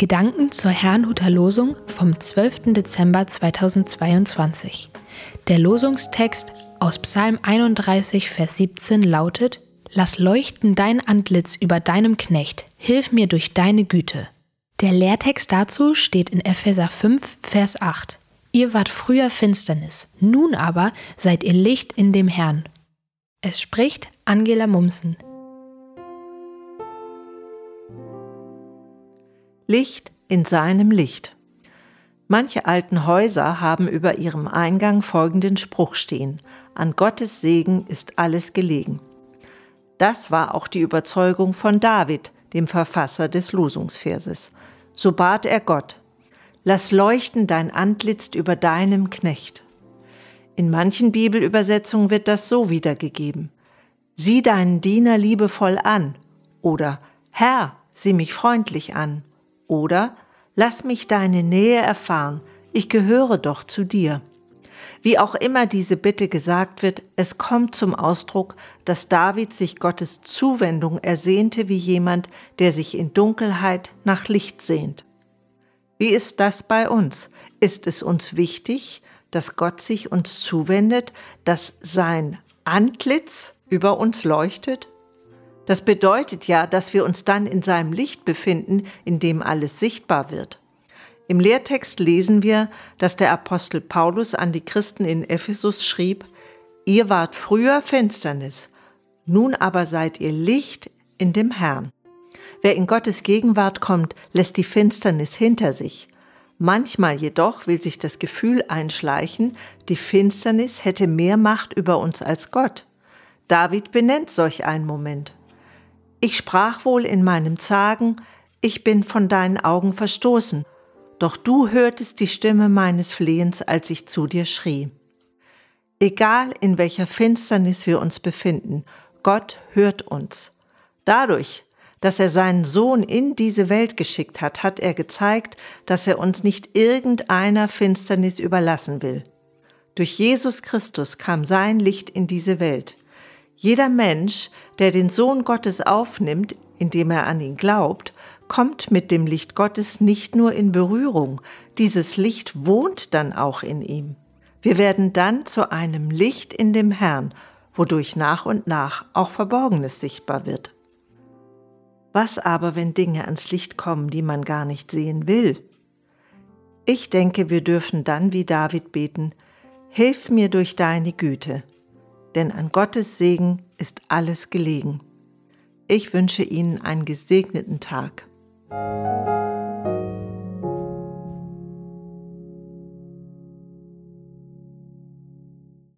Gedanken zur Herrnhuter Losung vom 12. Dezember 2022. Der Losungstext aus Psalm 31, Vers 17 lautet: Lass leuchten dein Antlitz über deinem Knecht, hilf mir durch deine Güte. Der Lehrtext dazu steht in Epheser 5, Vers 8. Ihr wart früher Finsternis, nun aber seid ihr Licht in dem Herrn. Es spricht Angela Mumsen. Licht in seinem Licht. Manche alten Häuser haben über ihrem Eingang folgenden Spruch stehen. An Gottes Segen ist alles gelegen. Das war auch die Überzeugung von David, dem Verfasser des Losungsverses. So bat er Gott, Lass leuchten dein Antlitz über deinem Knecht. In manchen Bibelübersetzungen wird das so wiedergegeben. Sieh deinen Diener liebevoll an oder Herr, sieh mich freundlich an oder Lass mich deine Nähe erfahren, ich gehöre doch zu dir. Wie auch immer diese Bitte gesagt wird, es kommt zum Ausdruck, dass David sich Gottes Zuwendung ersehnte wie jemand, der sich in Dunkelheit nach Licht sehnt. Wie ist das bei uns? Ist es uns wichtig, dass Gott sich uns zuwendet, dass sein Antlitz über uns leuchtet? Das bedeutet ja, dass wir uns dann in seinem Licht befinden, in dem alles sichtbar wird. Im Lehrtext lesen wir, dass der Apostel Paulus an die Christen in Ephesus schrieb, Ihr wart früher Finsternis, nun aber seid ihr Licht in dem Herrn. Wer in Gottes Gegenwart kommt, lässt die Finsternis hinter sich. Manchmal jedoch will sich das Gefühl einschleichen, die Finsternis hätte mehr Macht über uns als Gott. David benennt solch einen Moment. Ich sprach wohl in meinem Zagen, ich bin von deinen Augen verstoßen, doch du hörtest die Stimme meines Flehens, als ich zu dir schrie. Egal in welcher Finsternis wir uns befinden, Gott hört uns. Dadurch, dass er seinen Sohn in diese Welt geschickt hat, hat er gezeigt, dass er uns nicht irgendeiner Finsternis überlassen will. Durch Jesus Christus kam sein Licht in diese Welt. Jeder Mensch, der den Sohn Gottes aufnimmt, indem er an ihn glaubt, kommt mit dem Licht Gottes nicht nur in Berührung, dieses Licht wohnt dann auch in ihm. Wir werden dann zu einem Licht in dem Herrn, wodurch nach und nach auch Verborgenes sichtbar wird. Was aber, wenn Dinge ans Licht kommen, die man gar nicht sehen will? Ich denke, wir dürfen dann wie David beten, Hilf mir durch deine Güte denn an Gottes Segen ist alles gelegen. Ich wünsche Ihnen einen gesegneten Tag.